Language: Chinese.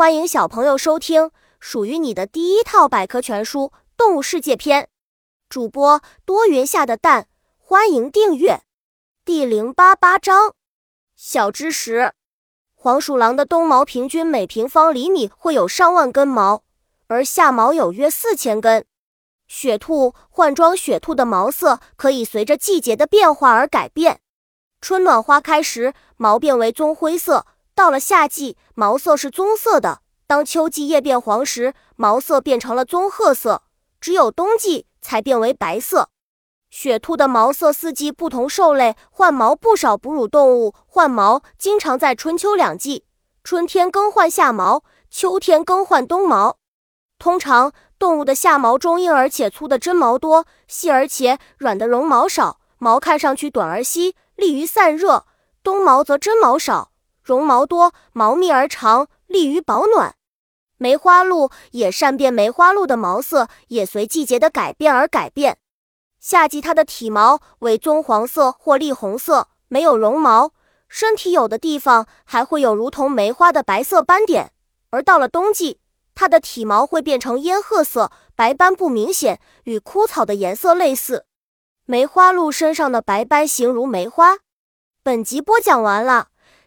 欢迎小朋友收听属于你的第一套百科全书《动物世界篇》。主播多云下的蛋，欢迎订阅。第零八八章：小知识。黄鼠狼的冬毛平均每平方厘米会有上万根毛，而夏毛有约四千根。雪兔换装雪兔的毛色可以随着季节的变化而改变。春暖花开时，毛变为棕灰色。到了夏季，毛色是棕色的；当秋季叶变黄时，毛色变成了棕褐色；只有冬季才变为白色。雪兔的毛色四季不同，兽类换毛不少，哺乳动物换毛经常在春秋两季，春天更换夏毛，秋天更换冬毛。通常，动物的夏毛中硬而且粗的真毛多，细而且软的绒毛少，毛看上去短而稀，利于散热；冬毛则真毛少。绒毛多，毛密而长，利于保暖。梅花鹿也善变，梅花鹿的毛色也随季节的改变而改变。夏季它的体毛为棕黄色或栗红色，没有绒毛，身体有的地方还会有如同梅花的白色斑点。而到了冬季，它的体毛会变成烟褐色，白斑不明显，与枯草的颜色类似。梅花鹿身上的白斑形如梅花。本集播讲完了。